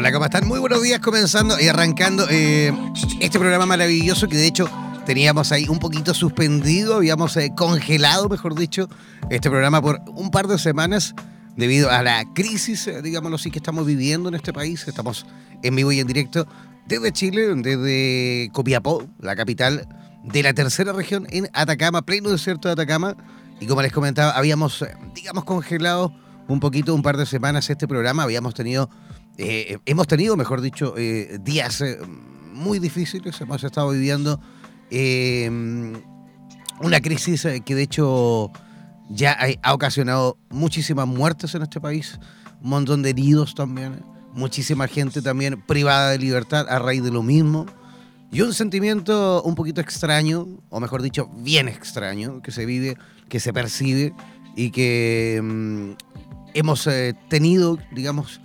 Hola, ¿cómo están? Muy buenos días, comenzando y arrancando eh, este programa maravilloso que de hecho teníamos ahí un poquito suspendido, habíamos eh, congelado, mejor dicho, este programa por un par de semanas debido a la crisis, eh, digámoslo así, que estamos viviendo en este país. Estamos en vivo y en directo desde Chile, desde Copiapó, la capital de la tercera región en Atacama, pleno desierto de Atacama. Y como les comentaba, habíamos, digamos, congelado un poquito, un par de semanas este programa. Habíamos tenido eh, hemos tenido, mejor dicho, eh, días eh, muy difíciles. Hemos estado viviendo una crisis que de hecho ya ha, ocasionado muchísimas muertes en este país, un montón de heridos también, muchísima gente también privada de libertad a raíz de lo mismo. Y un sentimiento un poquito extraño, o mejor dicho, bien extraño, que se vive, que se percibe y que mm, hemos tenido, digamos,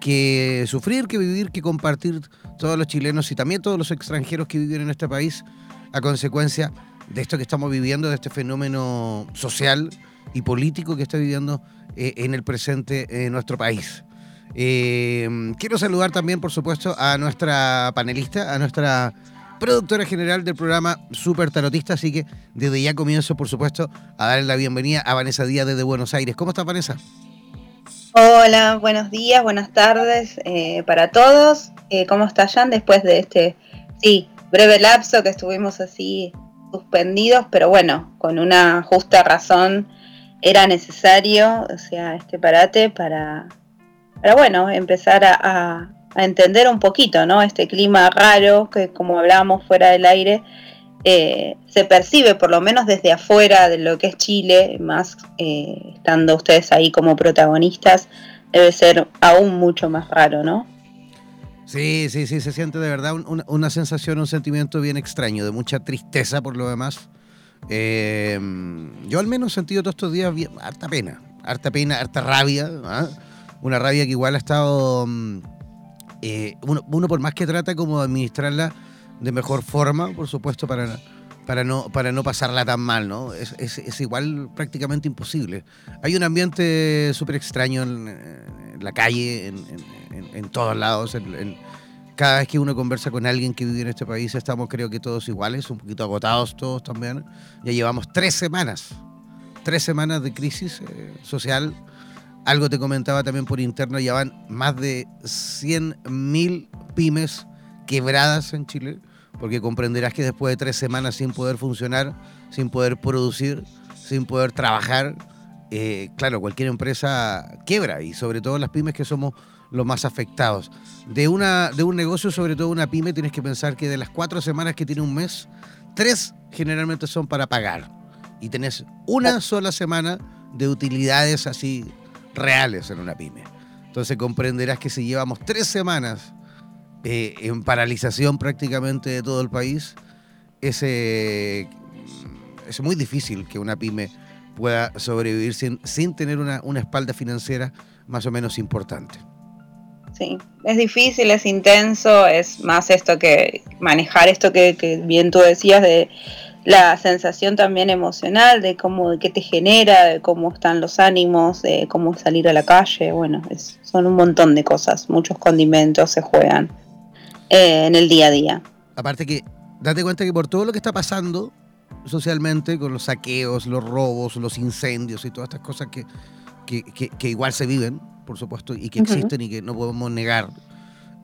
que sufrir, que vivir, que compartir todos los chilenos y también todos los extranjeros que viven en este país a consecuencia de esto que estamos viviendo, de este fenómeno social y político que está viviendo eh, en el presente en nuestro país. Eh, quiero saludar también, por supuesto, a nuestra panelista, a nuestra productora general del programa Super Tarotista, así que desde ya comienzo, por supuesto, a darle la bienvenida a Vanessa Díaz desde Buenos Aires. ¿Cómo está Vanessa? Hola, buenos días, buenas tardes eh, para todos. Eh, ¿Cómo está Jan después de este, sí, breve lapso que estuvimos así suspendidos, pero bueno, con una justa razón era necesario, o sea, este parate para, para bueno, empezar a, a entender un poquito, ¿no? Este clima raro que como hablábamos fuera del aire, eh, se percibe, por lo menos desde afuera de lo que es Chile, más eh, estando ustedes ahí como protagonistas, debe ser aún mucho más raro, ¿no? Sí, sí, sí, se siente de verdad una sensación, un sentimiento bien extraño, de mucha tristeza por lo demás. Eh, yo al menos he sentido todos estos días bien, harta pena, harta pena, harta rabia, ¿ah? una rabia que igual ha estado, mm, uno, uno, por más que trata como de administrarla, de mejor forma, por supuesto, para, para, no, para no pasarla tan mal, ¿no? Es, es, igual prácticamente imposible. Hay un ambiente súper extraño en, la calle, en, en, todos lados. cada vez que uno conversa con alguien que vive en este país, estamos creo que todos iguales, un poquito agotados todos también. Ya llevamos tres semanas, tres semanas de crisis eh, social. Algo te comentaba también por interno, ya van más de 100.000 pymes quebradas en Chile porque comprenderás que después de tres semanas sin poder funcionar, sin poder producir, sin poder trabajar, eh, claro, cualquier empresa quiebra y sobre todo las pymes que somos los más afectados. De, una, de un negocio, sobre todo una pyme, tienes que pensar que de las cuatro semanas que tiene un mes, tres generalmente son para pagar. Y tenés una sola semana de utilidades así reales en una pyme. Entonces comprenderás que si llevamos tres semanas eh, en paralización prácticamente de todo el país, es, es muy difícil que una pyme pueda sobrevivir sin, sin tener una, una espalda financiera más o menos importante. Sí, es difícil, es intenso, es más esto que manejar esto que, bien tú decías de la sensación también emocional de cómo de qué te genera, de cómo están los ánimos, de cómo salir a la calle, bueno, es, son un montón de cosas, muchos condimentos se juegan eh, en el día a día. Aparte que, date cuenta que por todo lo que está pasando socialmente, con los saqueos, los robos, los incendios y todas estas cosas que, que, que, que igual se viven, por supuesto, y que existen y que no podemos negar.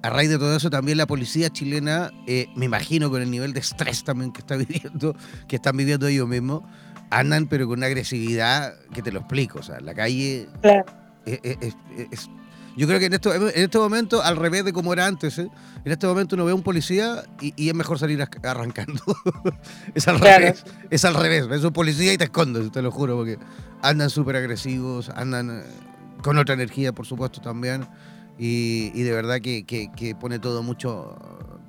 A raíz de todo eso, también la policía chilena, eh, me imagino con el nivel de estrés también que está viviendo, que están viviendo ellos mismos, andan pero con una agresividad que te lo explico. O sea, la calle Claro. es, es- es- yo creo que en, esto, en este momento, al revés de como era antes, ¿eh? en este momento uno ve a un policía y, y es mejor salir arrancando. es al Claro. revés. Es al revés. Ves un policía y te escondes, te lo juro, porque andan súper agresivos, andan eh, con otra energía, por supuesto, también. Y, y de verdad que, que- que pone todo mucho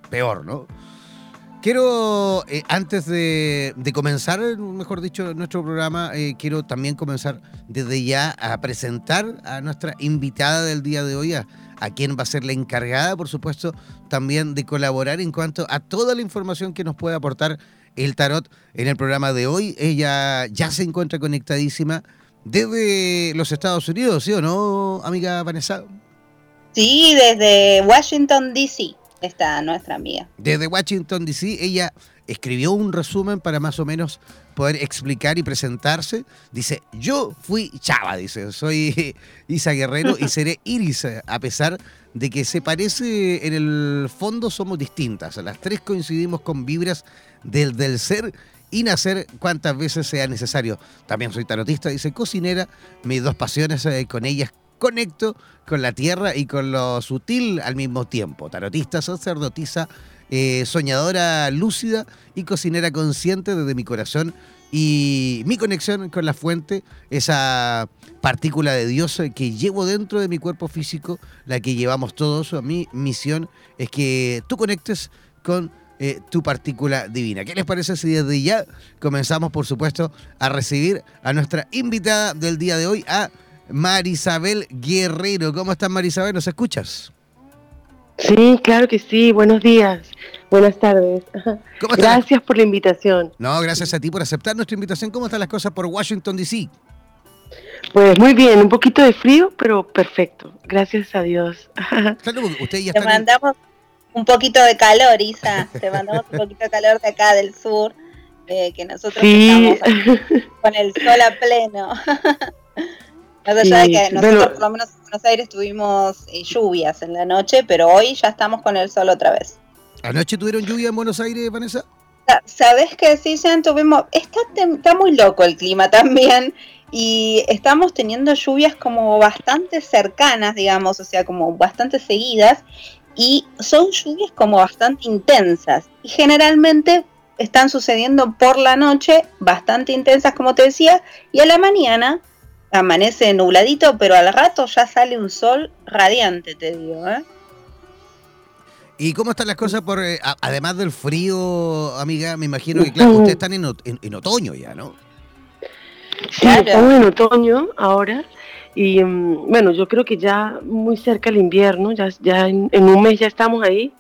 peor, ¿no? Quiero, eh, antes de, comenzar, mejor dicho, nuestro programa, eh, quiero también comenzar desde ya a presentar a nuestra invitada del día de hoy, a, a quien va a ser la encargada, por supuesto, también de colaborar en cuanto a toda la información que nos puede aportar el tarot en el programa de hoy. Ella ya se encuentra conectadísima desde los Estados Unidos, ¿sí o no, amiga Vanessa? Sí, desde Washington, D.C. está nuestra amiga. Desde Washington, D.C., ella escribió un resumen para más o menos poder explicar y presentarse. Dice, yo fui Chava, dice, soy Isa Guerrero y seré Iris, a pesar de que se parece en el fondo somos distintas. Las tres coincidimos con vibras del, del ser y nacer cuantas veces sea necesario. También soy tarotista, dice, cocinera, mis dos pasiones, eh, con ellas conecto con la tierra y con lo sutil al mismo tiempo. Tarotista, sacerdotisa, eh, soñadora lúcida y cocinera consciente desde mi corazón y mi conexión con la fuente, esa partícula de Dios que llevo dentro de mi cuerpo físico, la que llevamos todos. Mi misión es que tú conectes con eh, tu partícula divina. ¿Qué les parece si desde ya comenzamos, por supuesto, a recibir a nuestra invitada del día de hoy, a Marisabel Guerrero? ¿Cómo estás, Marisabel? ¿Nos escuchas? Sí, claro que sí. Buenos días. Buenas tardes. ¿Cómo estás? Gracias por la invitación. No, gracias a ti por aceptar nuestra invitación. ¿Cómo están las cosas por Washington, D.C.? Pues muy bien, un poquito de frío, pero perfecto. Gracias a Dios. Ya Te en- mandamos un poquito de calor, Isa. Te mandamos un poquito de calor de acá del sur, eh, que nosotros Sí, estamos con el sol a pleno. Más allá de que nosotros, bueno. por lo menos en Buenos Aires, tuvimos eh, lluvias en la noche, pero hoy ya estamos con el sol otra vez. ¿Anoche tuvieron lluvia en Buenos Aires, Vanessa? Sa- ¿Sabes que sí, ya tuvimos? Está, está muy loco el clima también. Y estamos teniendo lluvias como bastante cercanas, digamos, o sea, como bastante seguidas. Y son lluvias como bastante intensas. Y generalmente están sucediendo por la noche, bastante intensas, como te decía. Y a la mañana amanece nubladito, pero al rato ya sale un sol radiante, te digo, ¿eh? ¿Y cómo están las cosas por, eh, además del frío, amiga? Me imagino que, claro, ustedes están en, en- en otoño ya, ¿no? sí, Claro. estamos en otoño ahora. Y mm, bueno, yo creo que ya muy cerca el invierno, ya, ya en, en un mes ya estamos ahí.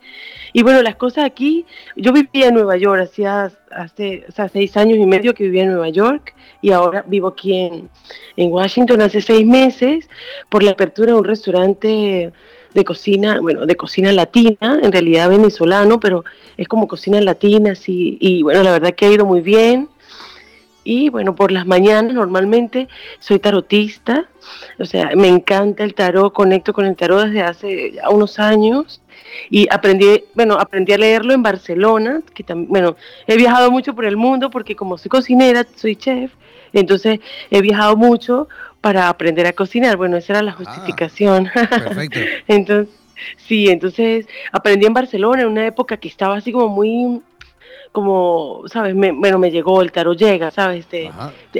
Y bueno, las cosas aquí, yo vivía en Nueva York, hacía hace o sea, seis años y medio que vivía en Nueva York y ahora vivo aquí en, en Washington hace seis meses por la apertura de un restaurante de cocina, bueno, de cocina latina, en realidad venezolano, pero es como cocina latina, así, y bueno, la verdad que ha ido muy bien. Y bueno, por las mañanas normalmente soy tarotista, o sea, me encanta el tarot, conecto con el tarot desde hace ya unos años y aprendí, bueno, aprendí a leerlo en Barcelona, que también, bueno, he viajado mucho por el mundo porque como soy cocinera, soy chef, entonces he viajado mucho para aprender a cocinar, bueno, esa era la Ah. justificación. Perfecto. Entonces, sí, entonces aprendí en Barcelona en una época que estaba así como muy, como, ¿sabes? Me- bueno, me llegó, el tarot llega, ¿sabes? Te-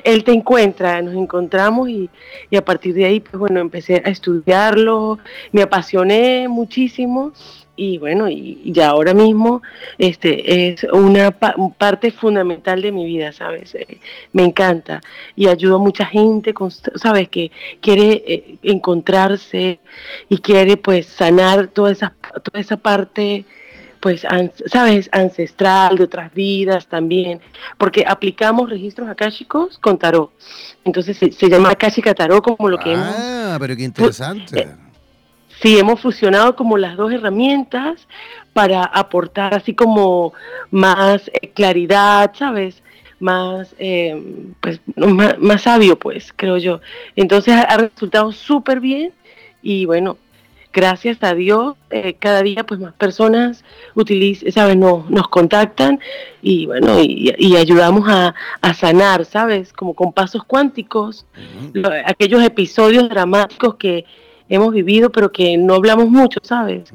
él te encuentra, nos encontramos y, y a partir de ahí, pues bueno, empecé a estudiarlo, me apasioné muchísimo y bueno, y, ya ahora mismo este, es una parte fundamental de mi vida, ¿sabes? Eh, me encanta y ayudo a mucha gente, ¿sabes? Que quiere eh, encontrarse y quiere pues sanar toda esa, toda esa parte pues, sabes, ancestral, de otras vidas también, porque aplicamos registros akáshicos con tarot. Entonces se, llama akáshica tarot como lo que hemos... Ah, pero qué interesante. Eh, sí, hemos fusionado como las dos herramientas para aportar así como más eh, claridad, ¿sabes? Más, eh, pues, más, más, sabio, pues, creo yo. Entonces ha resultado súper bien y bueno, gracias a Dios, eh, cada día pues más personas utilizan, ¿sabes? No, nos contactan y bueno, y, ayudamos a, sanar, ¿sabes? Como con pasos cuánticos, aquellos episodios dramáticos que hemos vivido pero que no hablamos mucho, ¿sabes?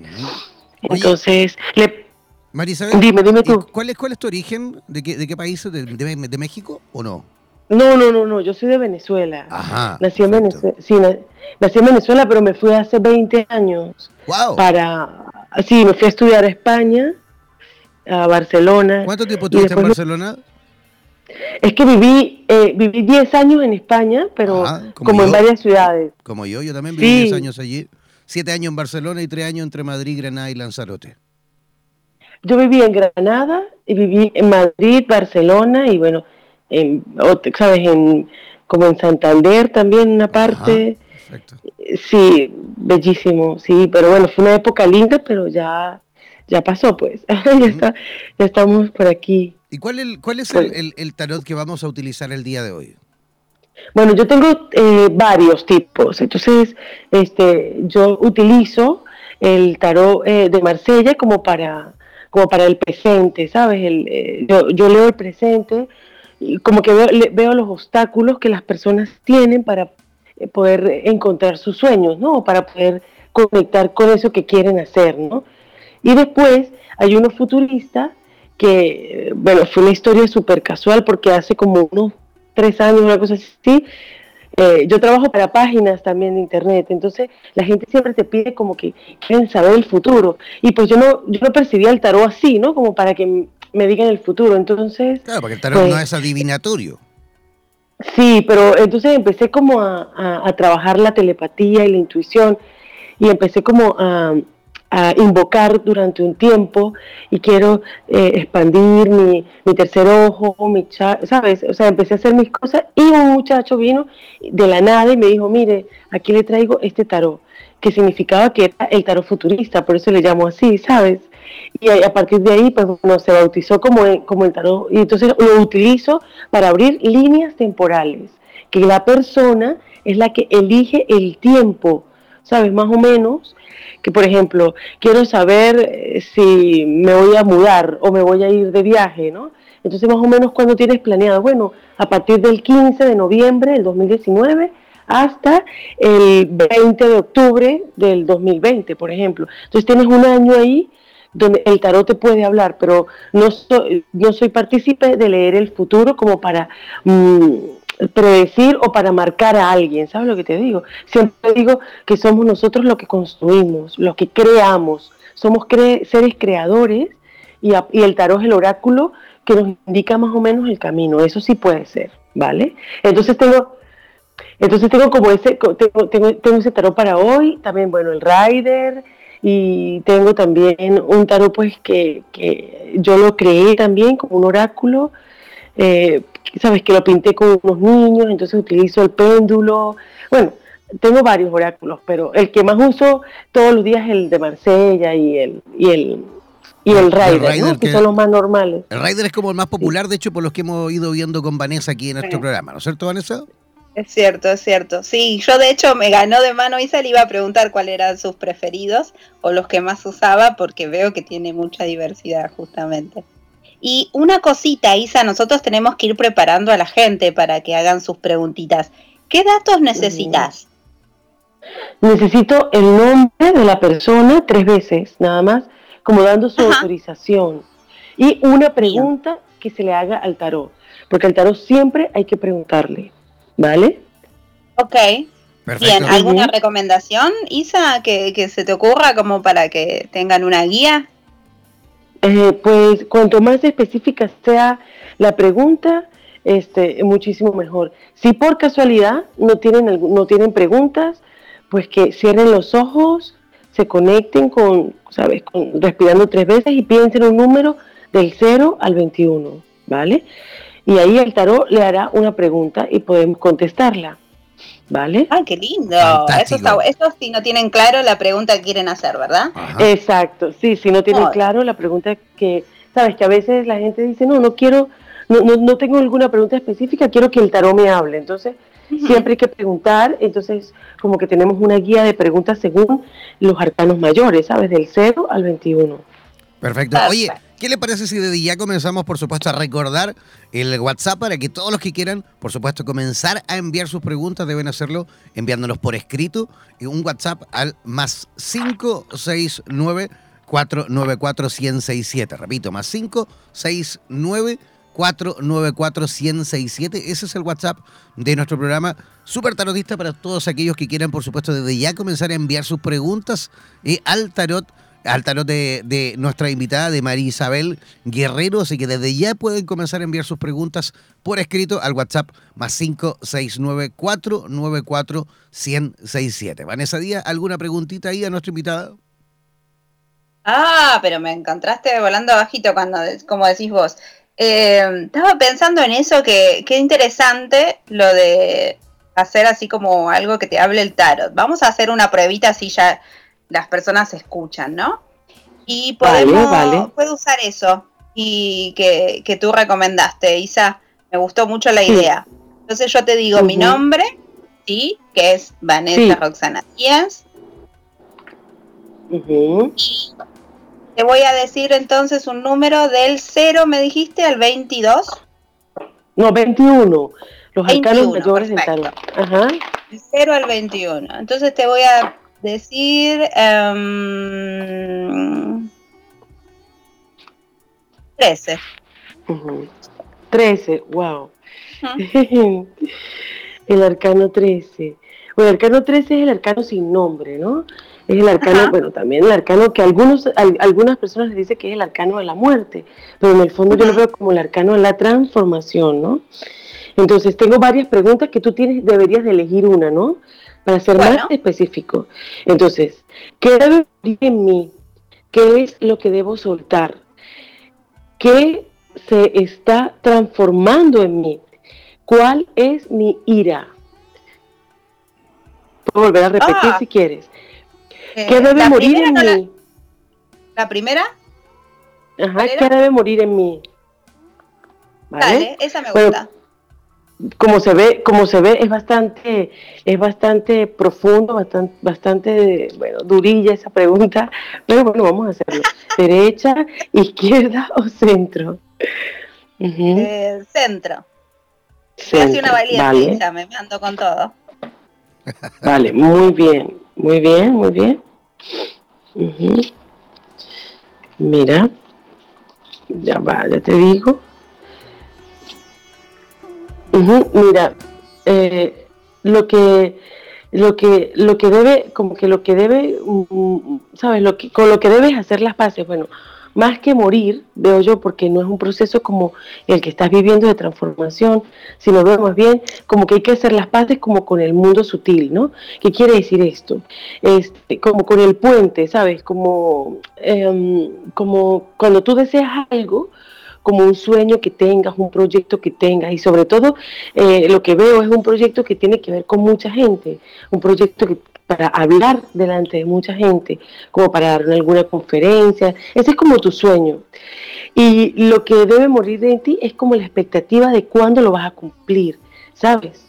Entonces, le... dime, dime tú. ¿cuál es, ¿Cuál es tu origen? ¿De qué, de qué país? ¿De, de México o no? No, no, no, no, yo soy de Venezuela. Ajá, nací en Venezuela, sí, nací en Venezuela, pero me fui hace 20 años. Wow. Para, sí, me fui a estudiar a España, a Barcelona. ¿Cuánto tiempo estuviste en Barcelona? Es que viví, eh, viví 10 años en España, pero como, en varias ciudades. Como yo, yo también viví 10 años allí. 7 años en Barcelona y 3 años entre Madrid, Granada y Lanzarote. Yo viví en Granada y viví en Madrid, Barcelona y bueno, en, ¿sabes? En, como en Santander también una parte. sí, bellísimo, sí, pero bueno, fue una época linda, pero ya, ya pasó, pues. ya, está, ya estamos por aquí. ¿Y cuál, el, cuál es pues el, tarot que vamos a utilizar el día de hoy? Bueno, yo tengo eh, varios tipos. Entonces, este, yo utilizo el tarot eh, de Marsella como para, como para el presente, ¿sabes? El, eh, yo, yo, leo el presente como que veo, los obstáculos que las personas tienen para eh, poder encontrar sus sueños, ¿no? Para poder conectar con eso que quieren hacer, ¿no? Y después hay uno futurista que, bueno, fue una historia súper casual porque hace como unos tres años, una cosa así, eh, yo trabajo para páginas también de internet, entonces la gente siempre te pide como que quieren saber el futuro. Y pues yo no, yo no percibía el tarot así, ¿no? Como para que me digan el futuro. Entonces. Claro, porque el tarot no pues es adivinatorio. Sí, pero entonces empecé como a, trabajar la telepatía y la intuición y empecé como a, invocar durante un tiempo y quiero eh, expandir mi, mi, tercer ojo, mi ¿sabes? O sea, empecé a hacer mis cosas y un muchacho vino de la nada y me dijo, mire, aquí le traigo este tarot, que significaba que era el tarot futurista, por eso le llamo así, ¿sabes? y a partir de ahí pues bueno, se bautizó como, como el tarot y entonces lo utilizo para abrir líneas temporales, que la persona es la que elige el tiempo, ¿sabes? Más o menos, que por ejemplo, quiero saber eh, si me voy a mudar o me voy a ir de viaje, ¿no? Entonces más o menos cuando tienes planeado, bueno, a partir del 15 de noviembre del 2019 hasta el 20 de octubre del 2020, por ejemplo. Entonces tienes un año ahí donde el tarot te puede hablar, pero no soy, no soy partícipe de leer el futuro como para mm, predecir o para marcar a alguien, ¿sabes lo que te digo? Siempre digo que somos nosotros los que construimos, los que creamos, somos seres creadores y, el tarot es el oráculo que nos indica más o menos el camino, eso sí puede ser, ¿vale? Entonces tengo... Entonces tengo como ese, tengo, tengo, tengo ese tarot para hoy, también, bueno, el Rider, y tengo también un tarot pues que, yo lo creé también como un oráculo, eh, sabes que lo pinté con unos niños, entonces utilizo el péndulo, bueno, tengo varios oráculos, pero el que más uso todos los días es el de Marsella y el y el y el Rider, que, son los más normales. El Rider es como el más popular, de hecho, por los que hemos ido viendo con Vanessa aquí en nuestro programa, ¿no es cierto, Vanessa? Es cierto, es cierto. Sí, yo de hecho me ganó de mano Isa, le iba a preguntar cuáles eran sus preferidos o los que más usaba, porque veo que tiene mucha diversidad justamente. Y una cosita, Isa, nosotros tenemos que ir preparando a la gente para que hagan sus preguntitas. ¿Qué datos necesitas? Necesito el nombre de la persona tres veces, nada más, como dando su autorización. Y una pregunta que se le haga al tarot, porque al tarot siempre hay que preguntarle. ¿Vale? Ok, Bien, ¿alguna recomendación, Isa, que, se te ocurra como para que tengan una guía? Eh, pues cuanto más específica sea la pregunta, este, muchísimo mejor. Si por casualidad no tienen, no tienen preguntas, pues que cierren los ojos, se conecten con, ¿sabes? Con, respirando tres veces y piensen un número del 0 al 21, ¿vale? Y ahí el tarot le hará una pregunta y podemos contestarla. ¿Vale? ¡Ay, qué lindo! Eso, eso si no tienen claro la pregunta que quieren hacer, ¿verdad? Exacto, sí, si no tienen claro la pregunta que, sabes, que a veces la gente dice, no, no quiero, no, no, no tengo alguna pregunta específica, quiero que el tarot me hable. Entonces, siempre hay que preguntar, entonces como que tenemos una guía de preguntas según los arcanos mayores, ¿sabes? Del 0 al 21. Perfecto. Oye, ¿Qué le parece si desde ya comenzamos, por supuesto, a recordar el WhatsApp para que todos los que quieran, por supuesto, comenzar a enviar sus preguntas, deben hacerlo enviándolos por escrito, un WhatsApp al más 569 494 1067. Repito, más 569 494 1067. Ese es el WhatsApp de nuestro programa Super Tarotista para todos aquellos que quieran, por supuesto, desde ya comenzar a enviar sus preguntas y al tarot al tarot de, nuestra invitada, de María Isabel Guerrero. Así que desde ya pueden comenzar a enviar sus preguntas por escrito al WhatsApp más 569-494-1067. Vanessa Díaz, ¿alguna preguntita ahí a nuestra invitada? Ah, pero me encontraste volando bajito cuando, como decís vos. Eh, estaba pensando en eso, que qué interesante lo de hacer así como algo que te hable el tarot. Vamos a hacer una pruebita así ya las personas escuchan, ¿no? Y podemos, puedo usar eso y que, tú recomendaste, Isa. Me gustó mucho la idea. Entonces yo te digo mi nombre, sí, que es Vanessa Roxana Díaz. te voy a decir entonces un número del 0, me dijiste, al 22. No, 21. Los arcanos mayores del Ajá. Del 0 al 21. Entonces te voy a decir um, 13. 13, wow. el arcano 13. Bueno, el arcano 13 es el arcano sin nombre, ¿no? Es el arcano, bueno, también el arcano que algunos, algunas personas les dicen que es el arcano de la muerte, pero en el fondo yo lo veo como el arcano de la transformación, ¿no? Entonces tengo varias preguntas que tú tienes, deberías de elegir una, ¿no? Para ser más específico. Entonces, ¿qué debe en mí? ¿Qué es lo que debo soltar? ¿Qué se está transformando en mí? ¿Cuál es mi ira? Puedo volver a repetir ah. si quieres. Eh, ¿Qué debe morir en mí? La, primera? Ajá, ¿qué debe morir en mí? ¿Vale? esa me gusta como se ve, como se ve, es bastante, es bastante profundo, bastante, bastante, bueno, durilla esa pregunta, pero bueno, vamos a hacerlo. ¿Derecha, izquierda o centro? Eh, centro. centro. una valiente, me mando con todo. Vale, muy bien, muy bien, muy bien. Mira, ya va, ya te digo mira, eh, lo que lo que lo que debe como que lo que debe mm, sabes lo que con lo que debes hacer las paces bueno más que morir veo yo porque no es un proceso como el que estás viviendo de transformación sino veo más bien como que hay que hacer las paces como con el mundo sutil no qué quiere decir esto este, como con el puente sabes como em, como cuando tú deseas algo como un sueño que tengas, un proyecto que tengas y sobre todo eh, lo que veo es un proyecto que tiene que ver con mucha gente, un proyecto que para hablar delante de mucha gente, como para dar alguna conferencia, ese es como tu sueño. Y lo que debe morir de ti es como la expectativa de cuándo lo vas a cumplir, ¿sabes?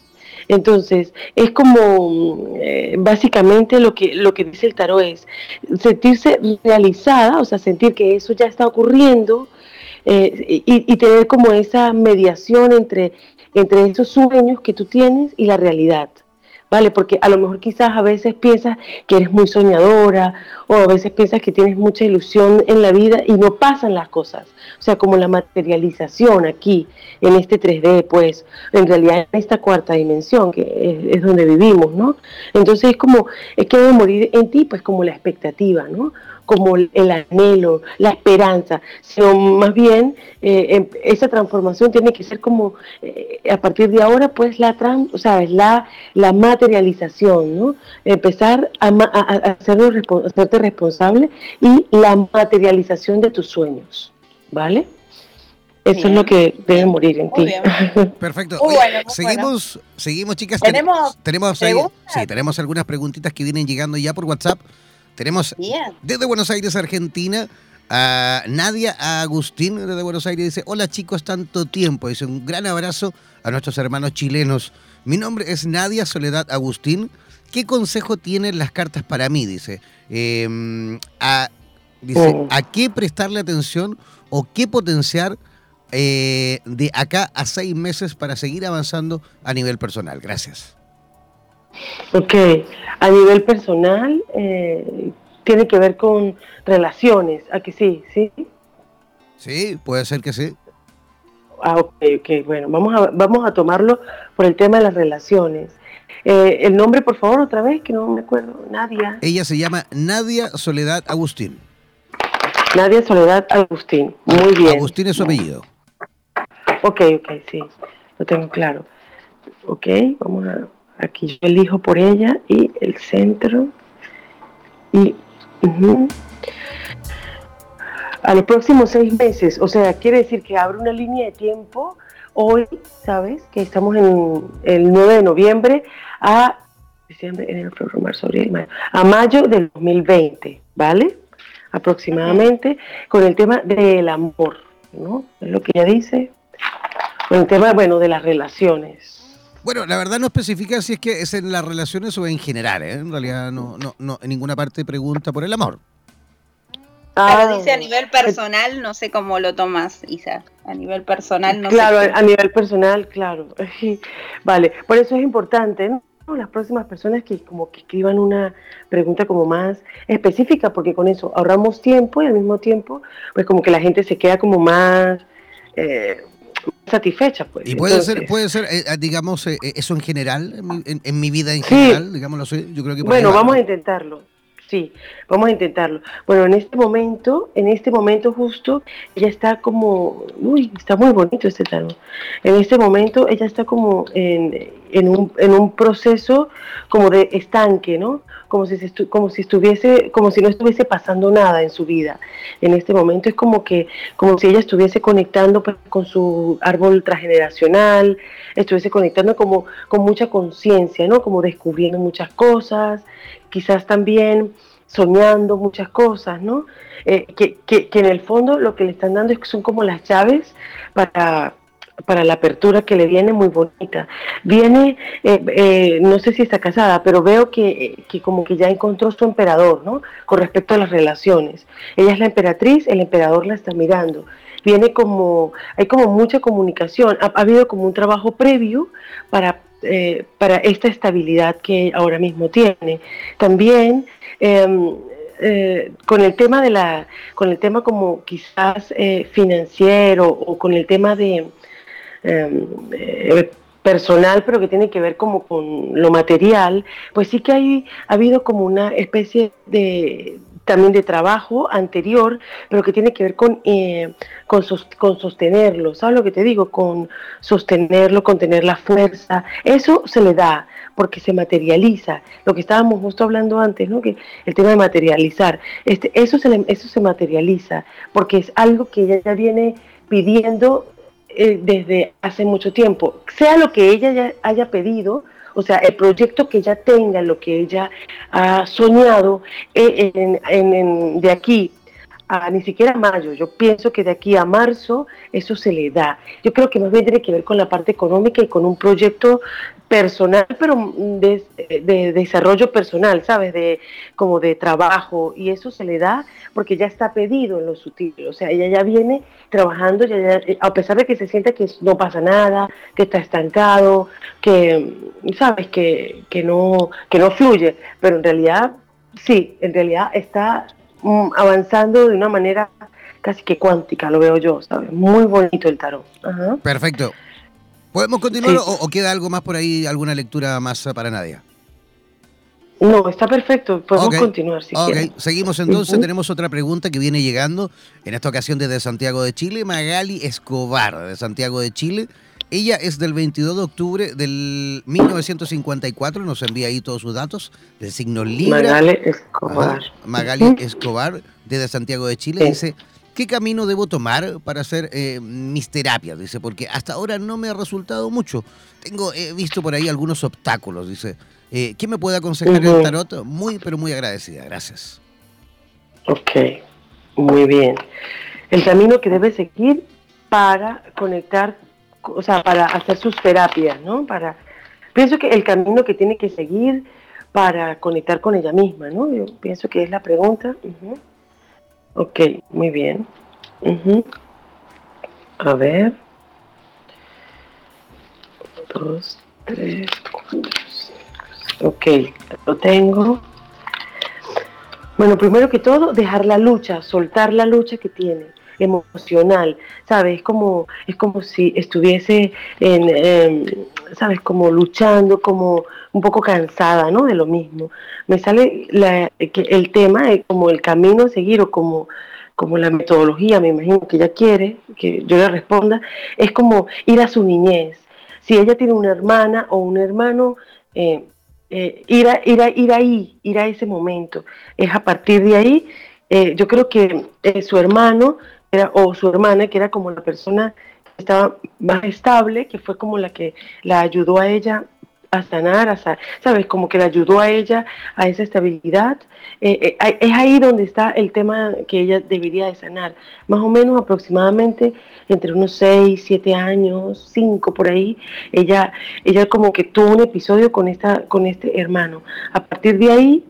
Entonces, es como eh, básicamente lo que, lo que dice el tarot es sentirse realizada, o sea, sentir que eso ya está ocurriendo, eh, y, tener como esa mediación entre, entre esos sueños que tú tienes y la realidad, ¿vale? Porque a lo mejor quizás a veces piensas que eres muy soñadora o a veces piensas que tienes mucha ilusión en la vida y no pasan las cosas. O sea, como la materialización aquí, en este 3D, pues, en realidad en esta cuarta dimensión, que es, donde vivimos, ¿no? Entonces es como, es que debe morir en ti, pues como la expectativa, ¿no? Como el anhelo, la esperanza, sino más bien eh, em, esa transformación tiene que ser como eh, a partir de ahora, pues la, o sea, la, la materialización, ¿no? Empezar a, hacerlo, hacerte responsable y la materialización de tus sueños, ¿vale? Eso es lo que debe morir en ti. Perfecto. seguimos, seguimos, chicas. Tenemos, tenemos, sí, tenemos algunas preguntitas que vienen llegando ya por WhatsApp. Tenemos desde Buenos Aires, Argentina, a Nadia Agustín desde Buenos Aires. Dice, hola chicos, tanto tiempo. Dice, un gran abrazo a nuestros hermanos chilenos. Mi nombre es Nadia Soledad Agustín. ¿Qué consejo tienen las cartas para mí? Dice, em, a, dice oh. ¿a qué prestarle atención o qué potenciar eh, de acá a seis meses para seguir avanzando a nivel personal? Gracias. Ok, a nivel personal eh, tiene que ver con relaciones, ¿a que sí? ¿Sí? Sí, puede ser que sí. Ah, ok, ok, bueno, vamos a, vamos a tomarlo por el tema de las relaciones. Eh, el nombre, por favor, otra vez, que no me acuerdo, Nadia. Ella se llama Nadia Soledad Agustín. Nadia Soledad Agustín, muy bien. Agustín es su apellido. Ok, ok, sí, lo tengo claro. Ok, vamos a Aquí yo elijo por ella y el centro. Y a los próximos seis meses, o sea, quiere decir que abre una línea de tiempo hoy, ¿sabes? Que estamos en el 9 de noviembre a diciembre, enero, febrero, marzo, abril, mayo, a mayo del 2020, ¿vale? Aproximadamente, con el tema del amor, ¿no? Es lo que ella dice. Con el tema, bueno, de las relaciones. Bueno, la verdad no especifica si es que es en las relaciones o en general, ¿eh? En realidad no, no, no, en ninguna parte pregunta por el amor. Ah, dice a nivel personal, no sé cómo lo tomas, Isa. A nivel personal, no claro, sé. Claro, a nivel personal, claro. vale, por eso es importante, ¿no? Las próximas personas que como que escriban una pregunta como más específica, porque con eso ahorramos tiempo y al mismo tiempo, pues como que la gente se queda como más eh, satisfecha. Pues. Y puede ser, puede ser eh, eh, digamos, eh, eso en general, en mi, vida en general, digámoslo así, yo creo que... Bueno, vamos a intentarlo. Sí, vamos a intentarlo. Bueno, en este momento, en este momento justo, ella está como, uy, está muy bonito este tarot. En este momento ella está como en, en, un, en un proceso como de estanque, ¿no? Como si, como si estuviese, como si no estuviese pasando nada en su vida. En este momento es como que, como si ella estuviese conectando pues, con su árbol transgeneracional, estuviese conectando como con mucha conciencia, ¿no? Como descubriendo muchas cosas, quizás también soñando muchas cosas, ¿no? Eh, que, que, en el fondo lo que le están dando que son como las llaves para, para la apertura que le viene muy bonita. Viene, eh, eh, no sé si está casada, pero veo que, que, como que ya encontró su emperador, ¿no? Con respecto a las relaciones. Ella es la emperatriz, el emperador la está mirando. Viene como, hay como mucha comunicación, ha habido como un trabajo previo para eh, para esta estabilidad que ahora mismo tiene. También em, eh, con el tema de la, con el tema como quizás eh, financiero o con el tema de em, personal, pero que tiene que ver como con lo material, pues sí que hay, ha habido como una especie de, también de trabajo anterior, pero que tiene que ver con, eh, con, con, sostenerlo, ¿sabes lo que te digo? Con sostenerlo, con tener la fuerza. Eso se le da porque se materializa. Lo que estábamos justo hablando antes, ¿no? Que el tema de materializar, este, eso, se eso se materializa porque es algo que ella ya viene pidiendo eh, desde hace mucho tiempo. Sea lo que ella ya haya pedido, o sea, el proyecto que ella tenga, lo que ella ha soñado eh, de aquí ni siquiera mayo. Yo pienso que de aquí a marzo eso se le da. Yo creo que más bien tiene que ver con la parte económica y con un proyecto personal, pero de, de, desarrollo personal, ¿sabes? De como de trabajo y eso se le da porque ya está pedido en lo sutil, o sea, ella ya viene trabajando, ya, a pesar de que se siente que no pasa nada, que está estancado, que, ¿sabes? Que, que, no, que no fluye, pero en realidad, sí, en realidad está mm, avanzando de una manera casi que cuántica, lo veo yo, ¿sabes? Muy bonito el tarot. Perfecto. ¿Podemos continuar o, queda algo más por ahí, alguna lectura más para Nadia? No, está perfecto, podemos continuar si Ok, seguimos entonces, tenemos otra pregunta que viene llegando, en esta ocasión desde Santiago de Chile, Magali Escobar, de Santiago de Chile. Ella es del 22 de octubre del 1954, nos envía ahí todos sus datos, del signo Libra. Magali Escobar. Magali Escobar, desde Santiago de Chile, dice, ¿Qué camino debo tomar para hacer eh, mis terapias? Dice, porque hasta ahora no me ha resultado mucho. Tengo, he visto por ahí algunos obstáculos, dice. Eh, ¿Qué me puede aconsejar el tarot? Muy, pero muy agradecida. Gracias. Ok, muy bien. El camino que debe seguir para conectar, o sea, para hacer sus terapias, ¿no? Para, pienso que el camino que tiene que seguir para conectar con ella misma, ¿no? Yo pienso que es la pregunta. Ok, muy bien. A ver. Dos, tres, cuatro, cinco. Ok, lo tengo. Bueno, primero que todo, dejar la lucha, soltar la lucha que tiene emocional, ¿sabes? Es como, es como si estuviese en, ¿sabes? Como luchando, como un poco cansada, ¿no? De lo mismo. Me sale el tema como el camino a seguir o como, como la metodología, me imagino que ella quiere que yo le responda, es como ir a su niñez. Si ella tiene una hermana o un hermano, eh, eh, ir, a, ir, a, ir ahí, ir a ese momento. Es a partir de ahí, eh, yo creo que su hermano era, o su hermana, que era como la persona que estaba más estable, que fue como la que la ayudó a ella a sanar, a ¿sabes? Como que le ayudó a ella a esa estabilidad. Eh, eh, es ahí donde está el tema que ella debería de sanar. Más o menos aproximadamente entre unos 6, 7 años, 5 por ahí, ella, ella como que tuvo un episodio con, esta, con este hermano. A partir de ahí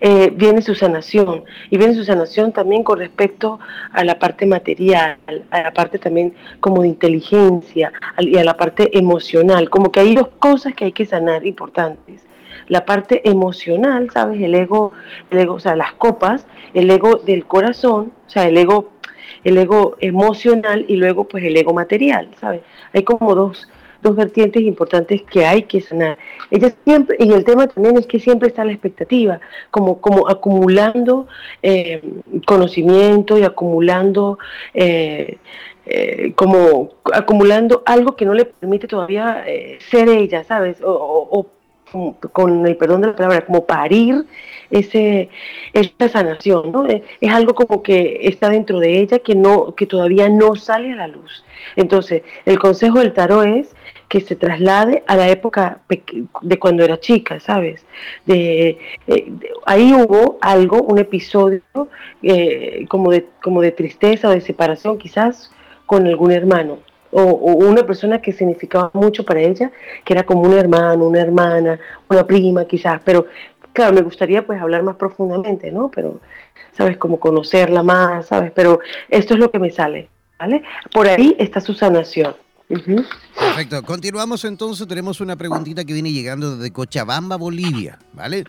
eh, viene su sanación y viene su sanación también con respecto a la parte material, a la parte también como de inteligencia y a la parte emocional, como que hay dos cosas que hay que sanar importantes. La parte emocional, ¿sabes? El ego, el ego, o sea, las copas, el ego del corazón, o sea, el ego el ego emocional y luego pues el ego material, ¿sabes? Hay como dos, dos vertientes importantes que hay que sanar. Ella siempre, y el tema también es que siempre está la expectativa, como, como acumulando eh, conocimiento y acumulando eh, eh, como acumulando algo que no le permite todavía ser ella, ¿sabes? O, con el perdón de la palabra, como parir ese, esa sanación, ¿no? Es, algo como que está dentro de ella que, no, que todavía no sale a la luz. Entonces, el consejo del tarot es que se traslade a la época de cuando era chica, ¿sabes? De, eh, ahí hubo algo, un episodio eh, como, de, como de tristeza o de separación quizás con algún hermano. O, una persona que significaba mucho para ella, que era como un hermano, una hermana, una prima quizás, pero claro, me gustaría pues hablar más profundamente, ¿no? Pero, ¿sabes? Como conocerla más, ¿sabes? Pero esto es lo que me sale, ¿vale? Por ahí está su sanación. Perfecto. Continuamos entonces. Tenemos una preguntita que viene llegando desde Cochabamba, Bolivia. ¿Vale?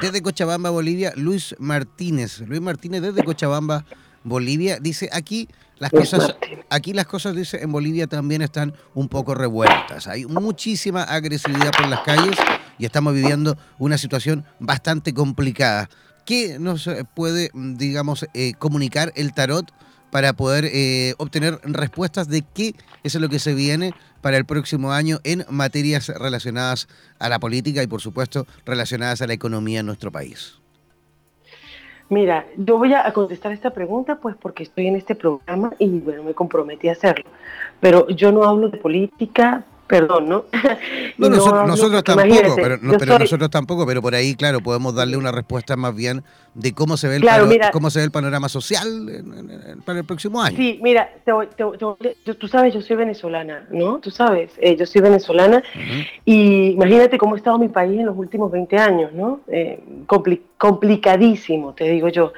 Desde Cochabamba, Bolivia, Luis Martínez. Luis Martínez desde Cochabamba, Bolivia. Dice aquí las cosas, aquí las cosas, dice, en Bolivia también están un poco revueltas. Hay muchísima agresividad por las calles y estamos viviendo una situación bastante complicada. ¿Qué nos puede, digamos, eh, comunicar el tarot para poder eh, obtener respuestas de qué es lo que se viene para el próximo año en materias relacionadas a la política y por supuesto relacionadas a la economía en nuestro país. Mira, yo voy a contestar esta pregunta pues porque estoy en este programa y bueno, me comprometí a hacerlo. Pero yo no hablo de política perdón, ¿no? no, nosotros, tampoco, pero, nosotros tampoco, pero por ahí, claro, podemos darle una respuesta más bien de cómo se ve el, cómo se ve el panorama social para el próximo año. Sí, mira, tú sabes, yo soy venezolana, ¿no? Tú sabes, eh, yo soy venezolana y imagínate cómo ha estado mi país en los últimos 20 años, ¿no? Eh, complicadísimo, te digo yo.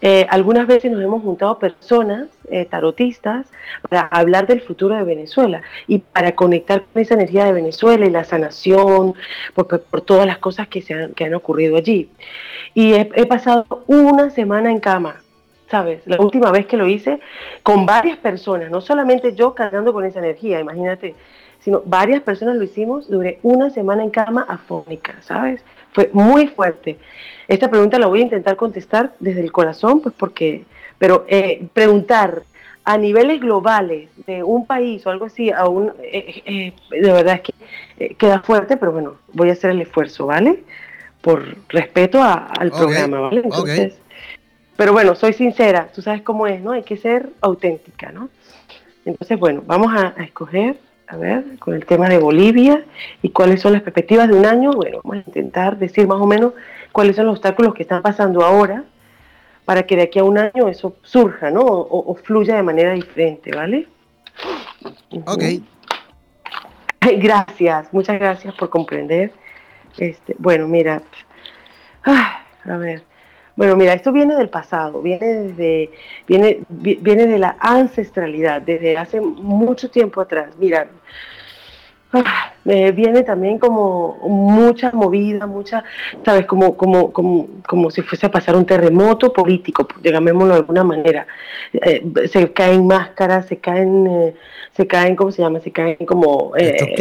Eh, algunas veces nos hemos juntado personas tarotistas para hablar del futuro de Venezuela y para conectar con esa energía de Venezuela y la sanación por, por todas las cosas que, se han, que han ocurrido allí. Y he, pasado una semana en cama, ¿sabes? La última vez que lo hice con varias personas, no solamente yo cargando con esa energía, imagínate, sino varias personas lo hicimos, duré una semana en cama afónica, ¿sabes? Fue muy fuerte. Esta pregunta la voy a intentar contestar desde el corazón, pues porque, pero eh, preguntar a niveles globales de un país o algo así, aún, eh, eh, de verdad es que queda fuerte, pero bueno, voy a hacer el esfuerzo, ¿vale? Por respeto al programa, ¿vale? Entonces, pero bueno, soy sincera, tú sabes cómo es, ¿no? Hay que ser auténtica, ¿no? Entonces, bueno, vamos a, escoger, a ver, con el tema de Bolivia y cuáles son las perspectivas de un año. Bueno, vamos a intentar decir más o menos cuáles son los obstáculos que están pasando ahora para que de aquí a un año eso surja, ¿no? O, fluya de manera diferente, ¿vale? Ok. Gracias, muchas gracias por comprender este, bueno, mira, a ver. Bueno, mira, esto viene del pasado, viene desde, viene, viene de la ancestralidad, desde hace mucho tiempo atrás. Mira, viene también como mucha movida, mucha, sabes, como, como, como, como si fuese a pasar un terremoto político, llamémoslo de alguna manera. Eh, se caen máscaras, se caen, eh, se caen, ¿cómo se llama? Se caen como eh,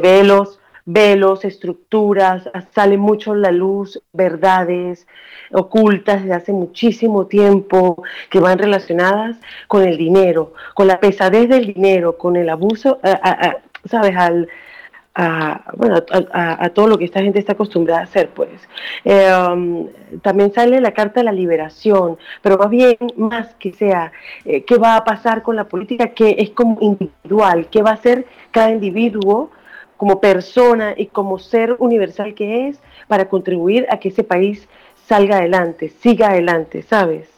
velos velos, estructuras, sale mucho la luz, verdades ocultas de hace muchísimo tiempo que van relacionadas con el dinero, con la pesadez del dinero, con el abuso, ¿sabes? Al, a, bueno, a, todo lo que esta gente está acostumbrada a hacer, pues. Eh, um, también sale la carta de la liberación, pero más bien, más que sea, eh, qué va a pasar con la política, que es como individual, qué va a hacer cada individuo como persona y como ser universal que es para contribuir a que ese país salga adelante, siga adelante, ¿sabes?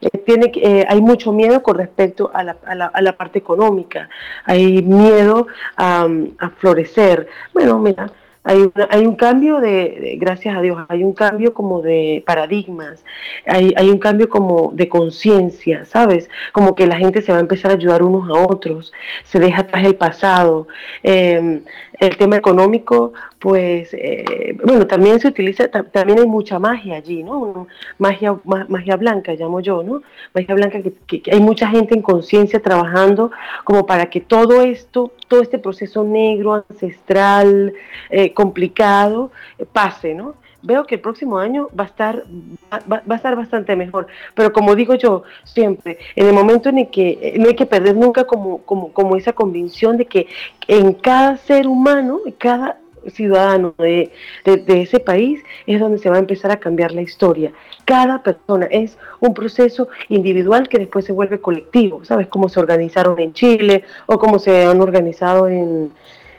Eh, tiene, eh, hay mucho miedo con respecto a la, a la, parte económica, hay miedo a, a florecer. Bueno, mira, hay, hay un cambio de, gracias a Dios, hay un cambio como de paradigmas, hay, hay un cambio como de conciencia, ¿sabes? Como que la gente se va a empezar a ayudar unos a otros, se deja atrás el pasado. Em, el tema económico, pues, eh, bueno, también se utiliza, también hay mucha magia allí, ¿no? Magia, magia blanca, llamo yo, ¿no? Magia blanca, que, hay mucha gente en conciencia trabajando como para que todo esto, todo este proceso negro, ancestral, eh, complicado, eh, pase, ¿no? Veo que el próximo año va a estar va, a estar bastante mejor. Pero como digo yo siempre, en el momento en el que eh, no hay que perder nunca como, como, como esa convicción de que en cada ser humano, cada ciudadano de, de, ese país es donde se va a empezar a cambiar la historia. Cada persona es un proceso individual que después se vuelve colectivo. ¿Sabes cómo se organizaron en Chile o cómo se han organizado en,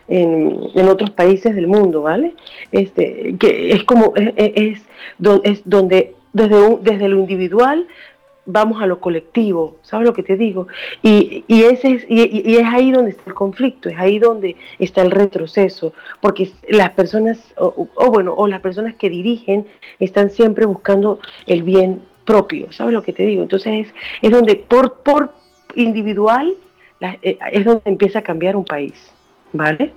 en, otros países del mundo, ¿vale? Este, que es como, es, donde desde, desde lo individual vamos a lo colectivo, ¿sabes lo que te digo? Y, y ese es, y, es ahí donde está el conflicto, es ahí donde está el retroceso, porque las personas, o, bueno, o las personas que dirigen están siempre buscando el bien propio, ¿sabes lo que te digo? Entonces es, es donde por, por individual eh, es donde empieza a cambiar un país. ¿Vale?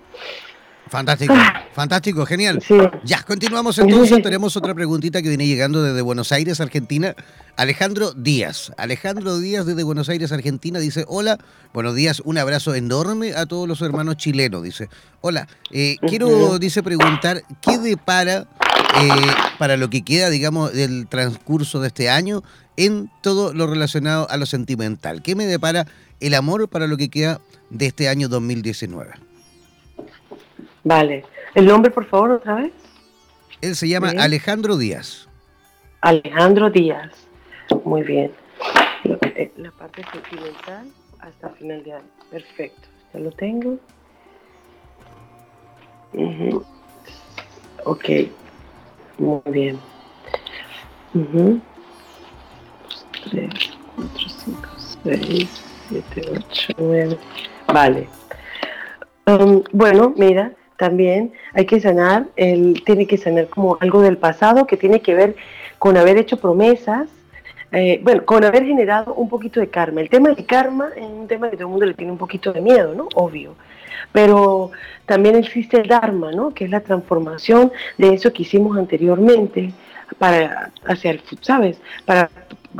Fantástico, ah. fantástico, genial. Ya, continuamos entonces. Tenemos otra preguntita que viene llegando desde Buenos Aires, Argentina. Alejandro Díaz. Alejandro Díaz desde Buenos Aires, Argentina, dice, hola, buenos días, un abrazo enorme a todos los hermanos chilenos. Dice, hola, eh, quiero, dice, preguntar, ¿qué depara eh, para lo que queda, digamos, del transcurso de este año en todo lo relacionado a lo sentimental? ¿Qué me depara el amor para lo que queda de este año 2019? Vale. ¿El nombre, por favor, otra vez? Él se llama Alejandro Díaz. Alejandro Díaz. Muy bien. La parte sentimental hasta final de año. Perfecto. Ya lo tengo. Ok, muy bien. Uh 3, 4, 5, 6, 7, 8, 9. Vale. Um, bueno, mira, también hay que sanar, él tiene que sanar como algo del pasado que tiene que ver con haber hecho promesas, eh, bueno, con haber generado un poquito de karma. El tema del karma es un tema que todo el mundo le tiene un poquito de miedo, ¿no? Obvio. Pero también existe el Dharma, ¿no? Que es la transformación de eso que hicimos anteriormente para hacia el, ¿sabes? Para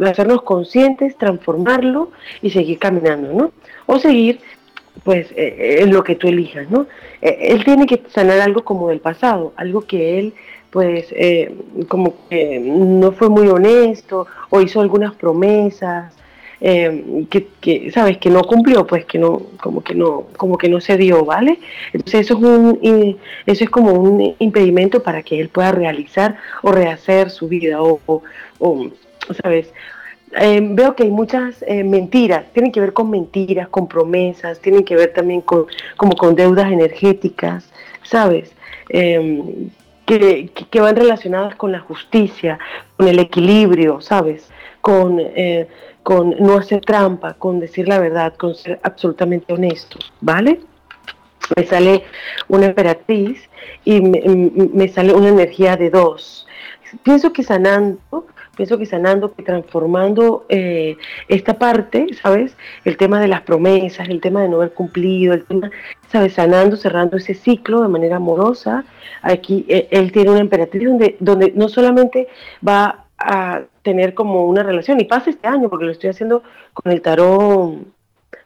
hacernos conscientes, transformarlo y seguir caminando, ¿no? O seguir pues eh, en lo que tú elijas, ¿no? Eh, él tiene que sanar algo como del pasado, algo que él pues eh, como que no fue muy honesto o hizo algunas promesas eh, que, sabes que no cumplió pues que no como que no como que no se dio vale entonces eso es un eso es como un impedimento para que él pueda realizar o rehacer su vida o, sabes eh, veo que hay muchas mentiras, tienen que ver con mentiras, con promesas, tienen que ver también con, como con deudas energéticas, ¿sabes? que, que, van relacionadas con la justicia, con el equilibrio, ¿sabes? Con, eh, con no hacer trampa, con decir la verdad, con ser absolutamente honesto, ¿vale? Me sale una emperatriz y me sale una energía de dos. Pienso que sanando pienso que sanando, que transformando eh, esta parte, ¿sabes? El tema de las promesas, el tema de no haber cumplido, el tema, ¿sabes? Sanando, cerrando ese ciclo de manera amorosa. Aquí eh, él tiene una emperatriz donde, donde no solamente va a tener como una relación, y pasa este año, porque lo estoy haciendo con el tarot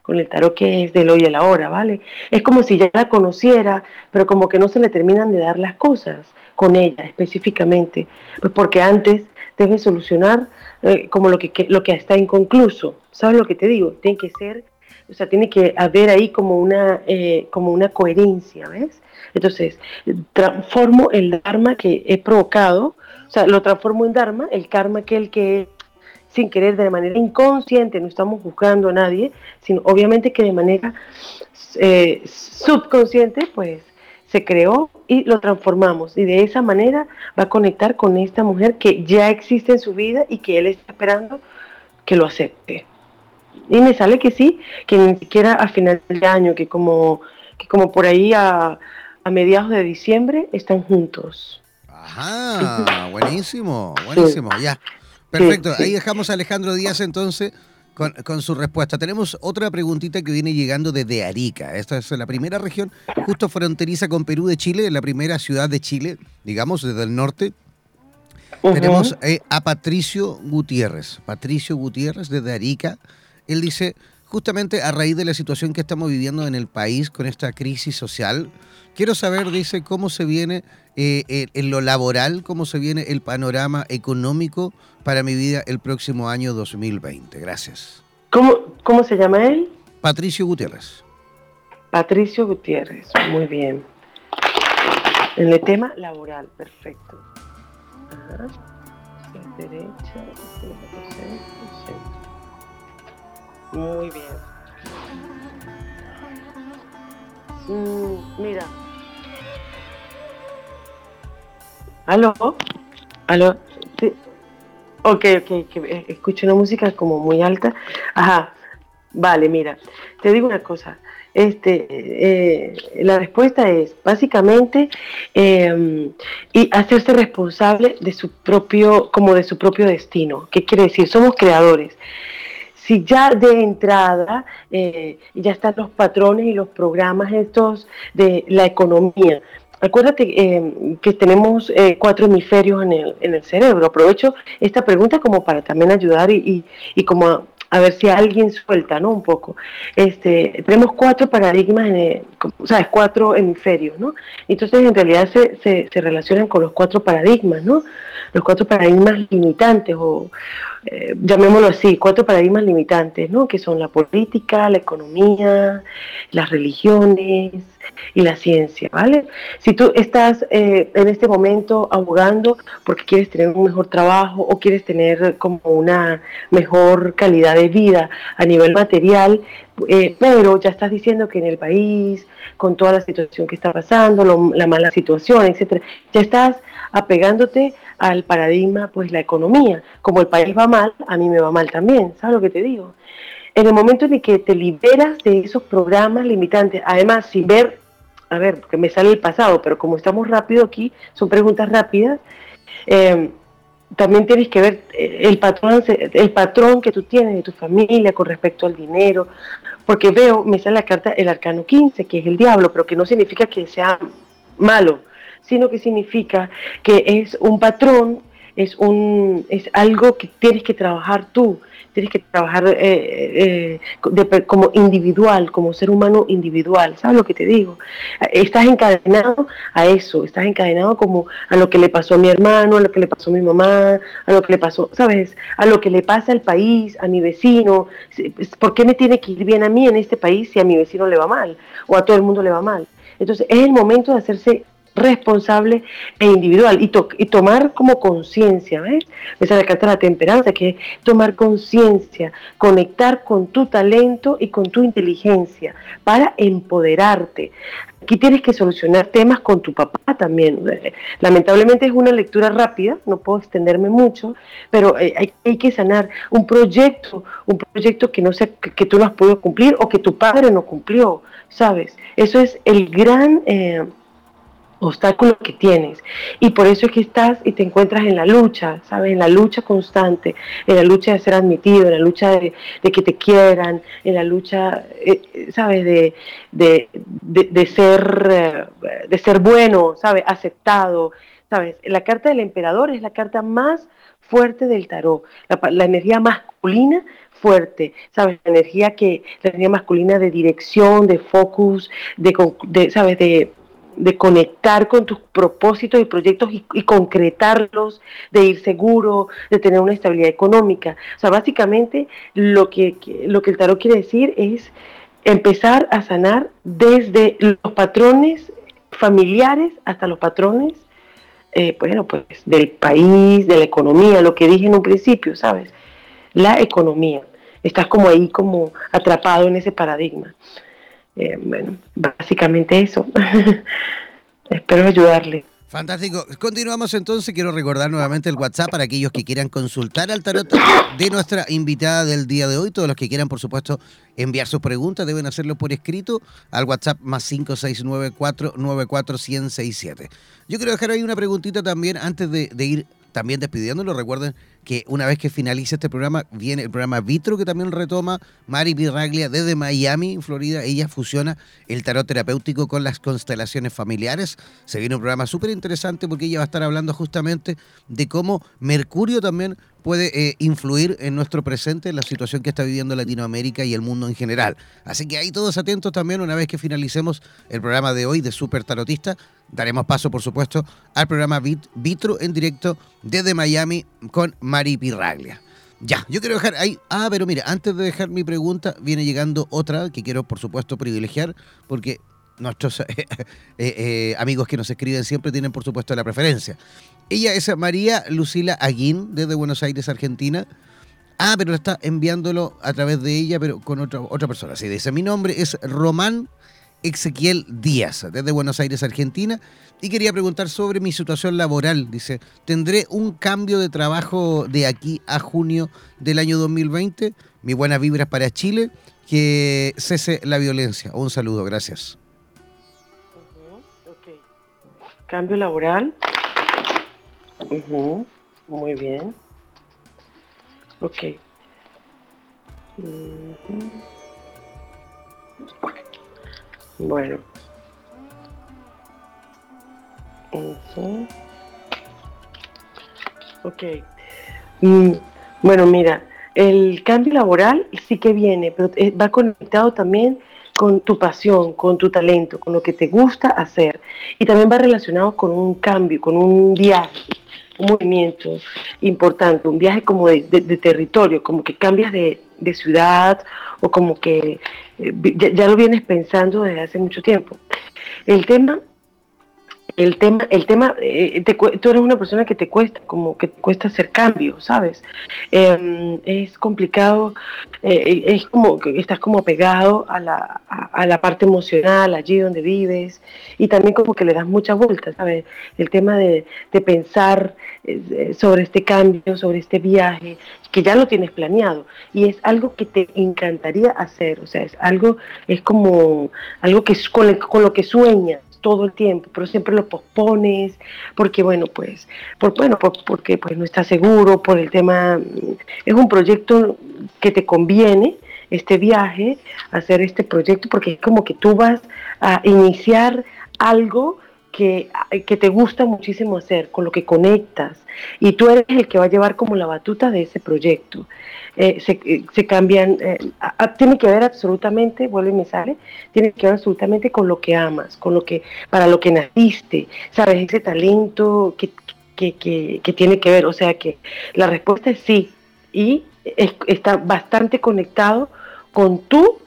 con el tarot que es del hoy y la hora, ¿vale? Es como si ya la conociera, pero como que no se le terminan de dar las cosas con ella específicamente, pues porque antes debe solucionar eh, como lo que, lo que está inconcluso. ¿Sabes lo que te digo? Tiene que ser, o sea, tiene que haber ahí como una, eh, como una coherencia, ¿ves? Entonces, transformo el Dharma que he provocado, o sea, lo transformo en Dharma, el karma que el que sin querer, de manera inconsciente, no estamos buscando a nadie, sino obviamente que de manera eh, subconsciente, pues se creó y lo transformamos. Y de esa manera va a conectar con esta mujer que ya existe en su vida y que él está esperando que lo acepte. Y me sale que sí, que ni siquiera a final de año, que como, que como por ahí a, a mediados de diciembre están juntos. Ajá, buenísimo, buenísimo, ya. Perfecto, ahí dejamos a Alejandro Díaz entonces con, su respuesta. Tenemos otra preguntita que viene llegando desde Arica. Esta es la primera región justo fronteriza con Perú de Chile, la primera ciudad de Chile, digamos, desde el norte. Tenemos eh, a Patricio Gutiérrez. Patricio Gutiérrez desde Arica. Él dice, justamente a raíz de la situación que estamos viviendo en el país con esta crisis social, quiero saber, dice, cómo se viene eh, en lo laboral, cómo se viene el panorama económico para mi vida el próximo año 2020. Gracias. ¿Cómo, cómo se llama él? Patricio Gutiérrez. Patricio Gutiérrez, muy bien. En el tema laboral, perfecto. Ajá. Derecha, Muy bien. Mm, mira, ¿Aló? ¿Aló? Sí. Ok, ok, que escucho una música como muy alta. Ajá, vale, mira, te digo una cosa. Este, eh, la respuesta es básicamente em, y hacerse responsable de su propio, como de su propio destino. ¿Qué quiere decir? Somos creadores si ya de entrada eh, ya están los patrones y los programas estos de la economía, Acuérdate eh, que tenemos eh, cuatro hemisferios en el, en el, cerebro. Aprovecho esta pregunta como para también ayudar y, y, como a, ver si alguien suelta, ¿no? Un poco. Este, tenemos cuatro paradigmas, en o sea, cuatro hemisferios, ¿no? Entonces, en realidad se, se, se, relacionan con los cuatro paradigmas, ¿no? Los cuatro paradigmas limitantes o eh, llamémoslo así, cuatro paradigmas limitantes, ¿no? Que son la política, la economía, las religiones y la ciencia, ¿vale? Si tú estás eh, en este momento abogando porque quieres tener un mejor trabajo o quieres tener como una mejor calidad de vida a nivel material, eh, pero ya estás diciendo que en el país, con toda la situación que está pasando, la mala situación, etcétera, ya estás apegándote al paradigma, pues la economía. Como el país va mal, a mí me va mal también, ¿sabes lo que te digo? En el momento en el que te liberas de esos programas limitantes, además sin ver, a ver, que me sale el pasado, pero como estamos rápido aquí, son preguntas rápidas, eh, también tienes que ver eh, el patrón, el patrón que tú tienes de tu familia con respecto al dinero, porque veo, me sale la carta el arcano 15, que es el diablo, pero que no significa que sea malo, sino que significa que es un patrón, es, un, es algo que tienes que trabajar tú, tienes que trabajar eh, eh, como individual, como ser humano individual, ¿sabes lo que te digo? Estás encadenado a eso, estás encadenado como a lo que le pasó a mi hermano, a lo que le pasó a mi mamá, a lo que le pasó, ¿sabes? A lo que le pasa al país, a mi vecino. ¿Por qué me tiene que ir bien a mí en este país si a mi vecino le va mal o a todo el mundo le va mal? Entonces es el momento de hacerse responsable e individual y, y tomar como conciencia, ¿ves? Esa es la carta la temperanza, que es tomar conciencia, conectar con tu talento y con tu inteligencia para empoderarte. Aquí tienes que solucionar temas con tu papá también. Lamentablemente es una lectura rápida, no puedo extenderme mucho, pero eh, hay, hay que sanar un proyecto, un proyecto que no sé que, tú no has podido cumplir o que tu padre no cumplió, ¿sabes? Eso es el gran... Eh, obstáculos que tienes. Y por eso es que estás y te encuentras en la lucha, ¿sabes? En la lucha constante, en la lucha de ser admitido, en la lucha de, que te quieran, en la lucha, eh, ¿sabes? De, de, ser, eh, de ser bueno, ¿sabes? Aceptado, ¿sabes? La carta del emperador es la carta más fuerte del tarot, la, energía masculina fuerte, ¿sabes? La energía que, la energía masculina de dirección, de focus, de, de ¿sabes? De, de conectar con tus propósitos y proyectos y, concretarlos, de ir seguro, de tener una estabilidad económica. O sea, básicamente lo que, lo que el tarot quiere decir es empezar a sanar desde los patrones familiares hasta los patrones, eh, bueno, pues del país, de la economía, lo que dije en un principio, ¿sabes? La economía. Estás como ahí, como atrapado en ese paradigma. Eh, bueno, básicamente eso. Espero ayudarle. Fantástico. Continuamos entonces. Quiero recordar nuevamente el WhatsApp para aquellos que quieran consultar al tarot de nuestra invitada del día de hoy. Todos los que quieran, por supuesto, enviar sus preguntas deben hacerlo por escrito al WhatsApp más 569-494-1067. Yo quiero dejar ahí una preguntita también antes de, de ir también despidiéndolo. Recuerden que una vez que finalice este programa, viene el programa Vitro, que también retoma Mari Pirraglia desde Miami, Florida. Ella fusiona el tarot terapéutico con las constelaciones familiares. Se viene un programa súper interesante porque ella va a estar hablando justamente de cómo Mercurio también puede eh, influir en nuestro presente, en la situación que está viviendo Latinoamérica y el mundo en general. Así que ahí todos atentos también, una vez que finalicemos el programa de hoy de Super Tarotista, daremos paso, por supuesto, al programa Vitro en directo desde Miami con Pirraglia. Ya, yo quiero dejar ahí. Ah, pero mira, antes de dejar mi pregunta, viene llegando otra que quiero, por supuesto, privilegiar, porque nuestros eh, eh, amigos que nos escriben siempre tienen, por supuesto, la preferencia. Ella es María Lucila Aguín, desde Buenos Aires, Argentina. Ah, pero está enviándolo a través de ella, pero con otra, otra persona. Sí, dice, mi nombre es Román Ezequiel Díaz, desde Buenos Aires, Argentina, y quería preguntar sobre mi situación laboral. Dice, ¿tendré un cambio de trabajo de aquí a junio del año 2020? Mi buena vibra para Chile, que cese la violencia. Un saludo, gracias. Cambio laboral. Muy bien. Ok. Bueno. Ok. Mm, bueno, mira, el cambio laboral sí que viene, pero eh, va conectado también con tu pasión, con tu talento, con lo que te gusta hacer. Y también va relacionado con un cambio, con un viaje. un movimiento importante, un viaje como de, territorio, como que cambias de, ciudad o como que eh, ya, lo vienes pensando desde hace mucho tiempo. El tema el tema, el tema eh, tú eres una persona que te cuesta, como que te cuesta hacer cambios, ¿sabes? Em, es complicado, eh, es como que estás como pegado a la, a, la, parte emocional, allí donde vives, y también como que le das mucha vuelta, ¿sabes? El tema de, de pensar eh, sobre este cambio, sobre este viaje, que ya lo tienes planeado, y es algo que te encantaría hacer, o sea, es algo, es como algo que es con, con lo que sueñas todo el tiempo, pero siempre lo pospones, porque bueno, pues, por, bueno, porque pues no estás seguro, por el tema, es un proyecto que te conviene, este viaje, hacer este proyecto, porque es como que tú vas a iniciar algo que, que, te gusta muchísimo hacer, con lo que conectas, y tú eres el que va a llevar como la batuta de ese proyecto. Eh, se, eh, se, cambian, eh, tiene que ver absolutamente, vuelve y me sale, tiene que ver absolutamente con lo que amas, con lo que, para lo que naciste, sabes, ese talento que, que, que, tiene que ver, o sea que la respuesta es sí, y está bastante conectado con tú,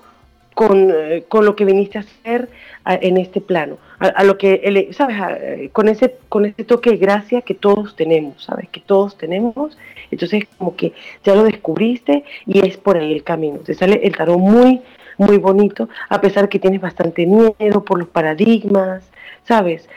con, con lo que viniste a hacer en este plano a, lo que, ¿sabes? con, ese, con ese toque de gracia que todos tenemos, ¿sabes? Que todos tenemos. Entonces, como que ya lo descubriste y es por ahí el camino. Te sale el tarot muy, muy bonito, a pesar que tienes bastante miedo por los paradigmas, ¿sabes?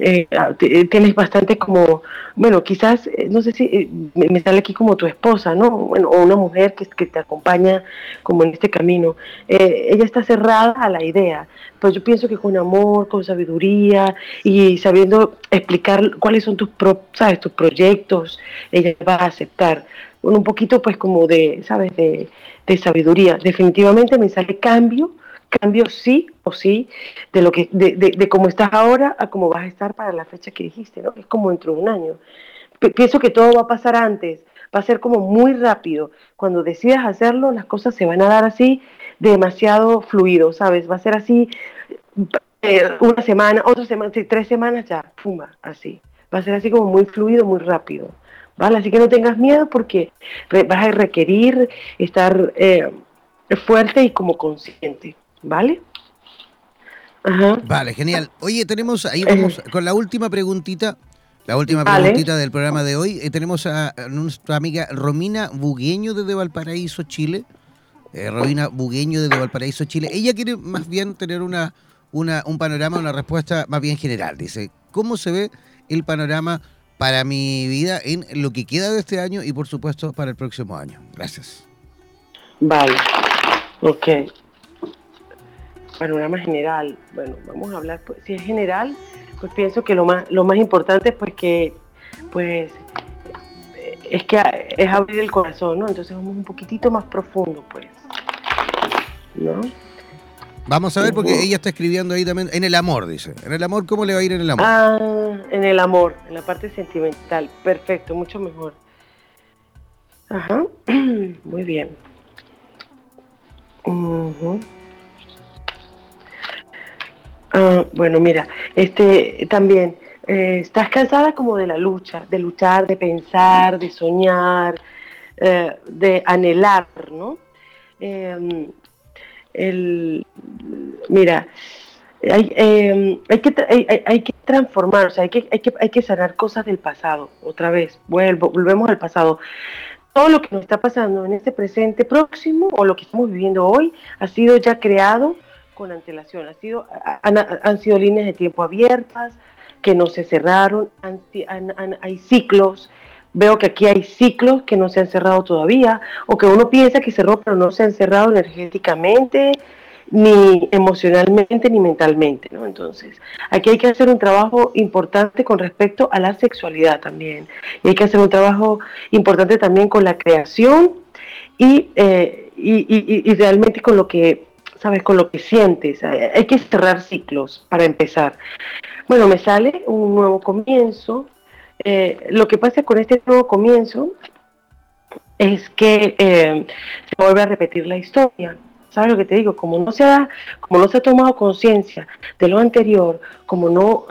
Eh, eh, tienes bastante como, bueno, quizás, eh, no sé si me, sale aquí como tu esposa, ¿no? Bueno, o una mujer que, que te acompaña como en este camino. ella está cerrada a la idea, pero yo pienso que con amor, con sabiduría y sabiendo explicar cuáles son tus, ¿sabes? tus proyectos, ella va a aceptar. Con un poquito, pues, como de, ¿sabes? De, de sabiduría. Definitivamente me sale cambio cambio sí o sí de lo que de, de, cómo estás ahora a cómo vas a estar para la fecha que dijiste, ¿no? Es como dentro de un año. pienso que todo va a pasar antes, va a ser como muy rápido. Cuando decidas hacerlo, las cosas se van a dar así demasiado fluido, ¿sabes? Va a ser así eh, una semana, otra semana, tres semanas ya, fuma, así. Va a ser así como muy fluido, muy rápido. ¿Vale? Así que no tengas miedo porque vas a requerir estar eh, fuerte y como consciente. ¿Vale? Vale, genial. Oye, tenemos, ahí vamos eh. con la última preguntita, la última preguntita del programa de hoy. Eh, tenemos a, nuestra amiga Romina Bugueño desde Valparaíso, Chile. Eh, Romina Bugueño desde Valparaíso, Chile. Ella quiere más bien tener una, una, un panorama, una respuesta más bien general. Dice, ¿cómo se ve el panorama para mi vida en lo que queda de este año y por supuesto para el próximo año? Gracias. Vale, ok panorama general, bueno, vamos a hablar, pues, si es general, pues pienso que lo más, lo más importante es pues que, pues, es que es abrir el corazón, ¿no? Entonces vamos un poquitito más profundo, pues, ¿no? Vamos a ver, porque ella está escribiendo ahí también, en el amor, dice. En el amor, ¿cómo le va a ir en el amor? Ah, en el amor, en la parte sentimental. Perfecto, mucho mejor. Ajá, muy bien. Ah, bueno, mira, este también eh, estás cansada como de la lucha, de luchar, de pensar, de soñar, eh, de anhelar, ¿no? Em, el, mira, hay, em, hay, que, hay, hay, que transformar, o sea, hay que, hay, que, hay que sanar cosas del pasado, otra vez, vuelvo, volvemos al pasado. Todo lo que nos está pasando en este presente próximo o lo que estamos viviendo hoy ha sido ya creado con antelación. Ha sido, han, sido líneas de tiempo abiertas que no se cerraron, hay ciclos. Veo que aquí hay ciclos que no se han cerrado todavía, o que uno piensa que cerró, pero no se han cerrado energéticamente, ni emocionalmente, ni mentalmente. ¿no? Entonces, aquí hay que hacer un trabajo importante con respecto a la sexualidad también. Y hay que hacer un trabajo importante también con la creación y, eh, y, realmente con lo que ¿sabes? Con lo que sientes. Hay que cerrar ciclos para empezar. Bueno, me sale un nuevo comienzo. Eh, lo que pasa con este nuevo comienzo es que eh, se vuelve a repetir la historia. ¿Sabes lo que te digo? Como no se ha, como no se ha tomado conciencia de lo anterior, como no,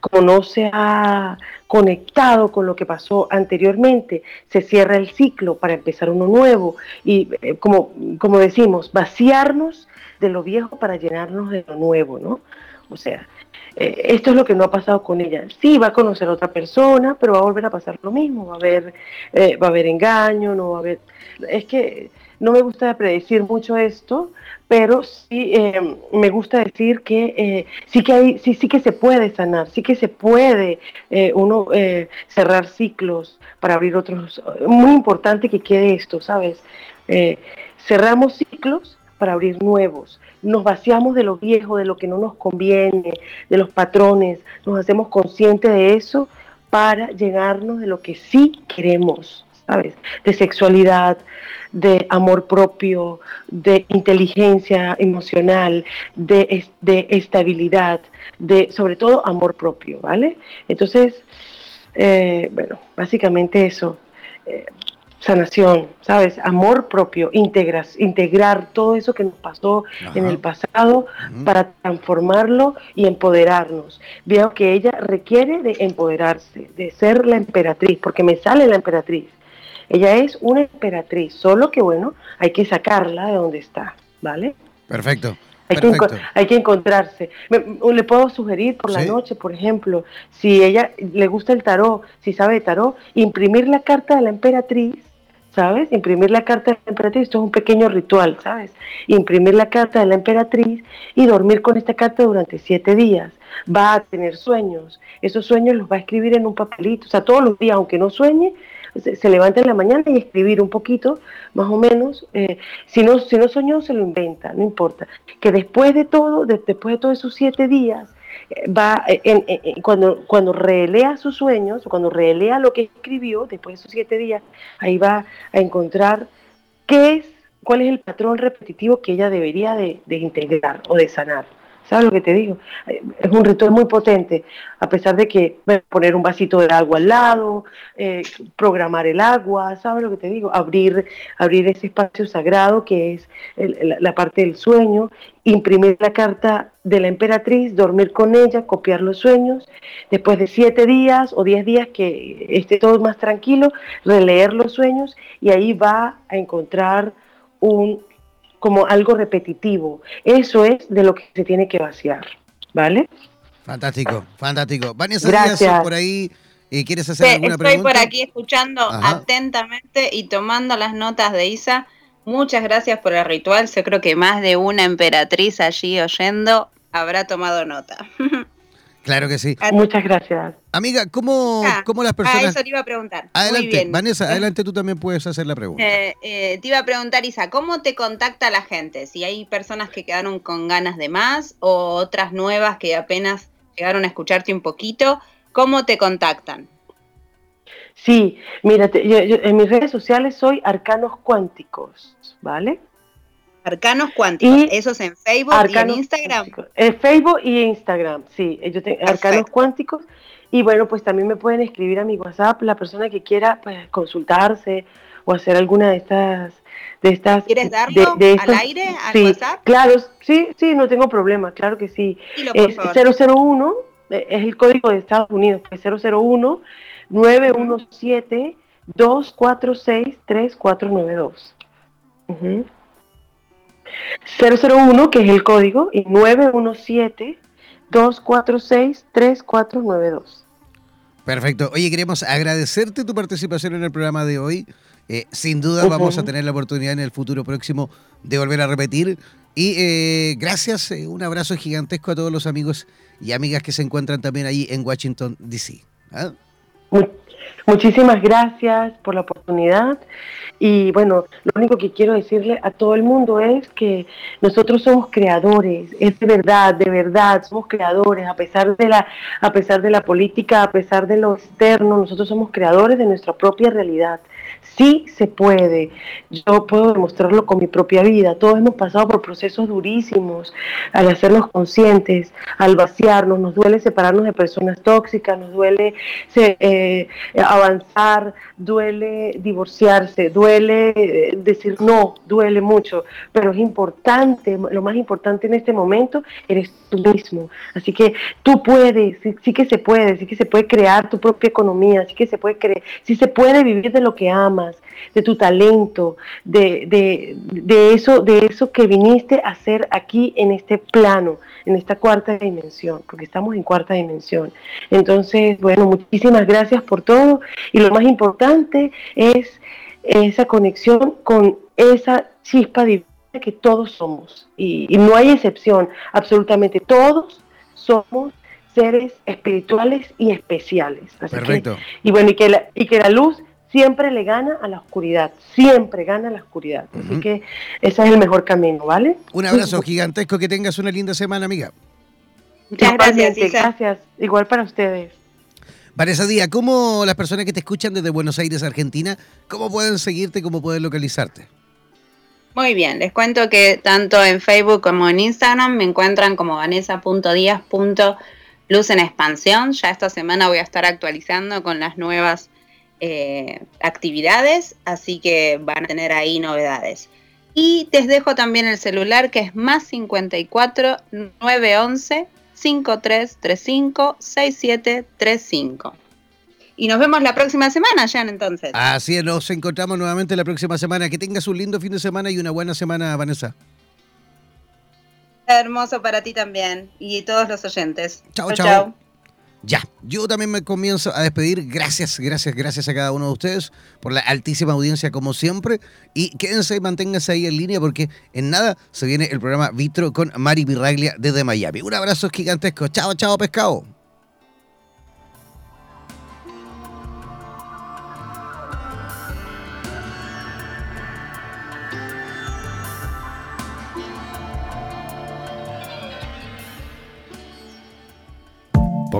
como no se ha conectado con lo que pasó anteriormente, se cierra el ciclo para empezar uno nuevo y eh, como, como decimos, vaciarnos de lo viejo para llenarnos de lo nuevo, ¿no? O sea, eh, esto es lo que no ha pasado con ella. Sí, va a conocer a otra persona, pero va a volver a pasar lo mismo, va a haber, eh, va a haber engaño, no va a haber... Es que no me gusta predecir mucho esto, pero sí eh, me gusta decir que sí que hay, sí, sí que se puede sanar, sí que se puede uno cerrar ciclos para abrir otros. Muy importante que quede esto, ¿sabes? cerramos ciclos para abrir nuevos nos vaciamos de lo viejo, de lo que no nos conviene, de los patrones, nos hacemos conscientes de eso para llenarnos de lo que sí queremos, ¿sabes? De sexualidad, de amor propio, de inteligencia emocional, de, de estabilidad, de sobre todo amor propio, ¿vale? Entonces, eh, bueno, básicamente eso. Eh, sanación, ¿sabes? Amor propio, integras, integrar todo eso que nos pasó en el pasado para transformarlo y empoderarnos. Veo que ella requiere de empoderarse, de ser la emperatriz, porque me sale la emperatriz. Ella es una emperatriz, solo que bueno, hay que sacarla de donde está, ¿vale? Perfecto. Hay que, hay que, encontrarse. le puedo sugerir por la noche, por ejemplo, si ella le gusta el tarot, si sabe de tarot, imprimir la carta de la emperatriz ¿sabes? Imprimir la carta de la emperatriz, esto es un pequeño ritual, ¿sabes? Imprimir la carta de la emperatriz y dormir con esta carta durante siete días. Va a tener sueños, esos sueños los va a escribir en un papelito, o sea, todos los días, aunque no sueñe, se, levanta en la mañana y escribir un poquito, más o menos. Eh, si, no, si no soñó, se lo inventa, no importa. Que después de todo, después de todos esos siete días, va, eh, cuando, cuando relea sus sueños, cuando relea lo que escribió después de esos siete días, ahí va a encontrar qué es, cuál es el patrón repetitivo que ella debería de, de integrar o de sanar. ¿Sabes lo que te digo? Es un ritual muy potente, a pesar de que poner un vasito de agua al lado, eh, programar el agua, ¿sabes lo que te digo? Abrir, abrir ese espacio sagrado que es la parte del sueño, imprimir la carta de la emperatriz, dormir con ella, copiar los sueños, después de siete días o diez días que esté todo más tranquilo, releer los sueños y ahí va a encontrar un como algo repetitivo. Eso es de lo que se tiene que vaciar, ¿vale? Fantástico, fantástico. Vanessa Gracias. por ahí. Eh, ¿Quieres hacer alguna pregunta? Estoy por aquí escuchando atentamente y tomando las notas de Isa. Muchas gracias por el ritual. Yo creo que más de una emperatriz allí oyendo habrá tomado nota. Claro que sí. Muchas gracias. Amiga, ¿cómo, ah, ¿cómo las personas...? A eso te iba a preguntar. Adelante, Vanessa, adelante tú también puedes hacer la pregunta. Eh, eh, te iba a preguntar, Isa, ¿cómo te contacta la gente? Si hay personas que quedaron con ganas de más o otras nuevas que apenas llegaron a escucharte un poquito, ¿cómo te contactan? Sí, mira, en mis redes sociales soy Arcanos Cuánticos, ¿vale? Arcanos Cuánticos, eso es en Facebook y en Instagram. En Facebook y Instagram, sí, yo tengo Arcanos Cuánticos. Y bueno, pues también me pueden escribir a mi WhatsApp la persona que quiera pues, consultarse o hacer alguna de estas de estas ¿Quieres darlo al aire al sí, WhatsApp? Claro, sí, sí, no tengo problema, claro que sí. es 001 eh, es el código de Estados Unidos, pues 001 917 246 3492. Uh 001, que es el código, y 917-246-3492. Perfecto. Oye, queremos agradecerte tu participación en el programa de hoy. Eh, sin duda vamos a tener la oportunidad en el futuro próximo de volver a repetir. Y eh, gracias, eh, un abrazo gigantesco a todos los amigos y amigas que se encuentran también ahí en Washington, D.C. ¿ah? Muchísimas gracias por la oportunidad y bueno, lo único que quiero decirle a todo el mundo es que nosotros somos creadores, es de verdad, de verdad, somos creadores, a pesar de la, a pesar de la política, a pesar de lo externo, nosotros somos creadores de nuestra propia realidad. Sí se puede. Yo puedo demostrarlo con mi propia vida. Todos hemos pasado por procesos durísimos al hacernos conscientes, al vaciarnos. Nos duele separarnos de personas tóxicas, nos duele eh, avanzar, duele divorciarse, duele decir no, duele mucho, pero es importante, lo más importante en este momento eres tú mismo. Así que tú puedes, sí, que se puede, sí que se puede crear tu propia economía, sí que se puede creer, sí se puede vivir de lo que amas, de tu talento, de, de, de eso, de eso que viniste a hacer aquí en este plano, en esta cuarta dimensión, porque estamos en cuarta dimensión. Entonces, bueno, muchísimas gracias por todo y lo más importante es esa conexión con esa chispa divina que todos somos y, no hay excepción, absolutamente todos somos seres espirituales y especiales. Perfecto. y bueno, y que, la, y que la luz siempre le gana a la oscuridad, siempre gana a la oscuridad. Así que ese es el mejor camino, ¿vale? Un abrazo gigantesco, que tengas una linda semana, amiga. Muchas gracias, gracias. Igual para ustedes. Vanessa Díaz, ¿cómo las personas que te escuchan desde Buenos Aires, Argentina, cómo pueden seguirte, cómo pueden localizarte? Muy bien, les cuento que tanto en Facebook como en Instagram me encuentran como vanessa.díaz.luz en expansión. Ya esta semana voy a estar actualizando con las nuevas eh, actividades, así que van a tener ahí novedades. Y les dejo también el celular que es más 54 911 5335 6735. Y nos vemos la próxima semana, Jan, entonces. Así es, nos encontramos nuevamente la próxima semana. Que tengas un lindo fin de semana y una buena semana, Vanessa. Hermoso para ti también y todos los oyentes. Chao, chao. Ya, yo también me comienzo a despedir. Gracias, gracias, gracias a cada uno de ustedes por la altísima audiencia como siempre. Y quédense y manténganse ahí en línea porque en nada se viene el programa Vitro con Mari Pirraglia desde Miami. Un abrazo gigantesco. Chao, chao, pescado.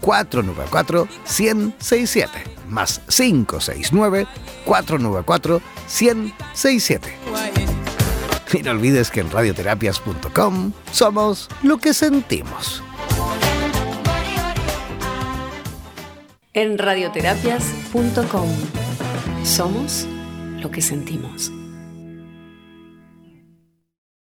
494 1067 más 569 494 1067 y no olvides que en radioterapias.com somos lo que sentimos. En radioterapias.com somos lo que sentimos.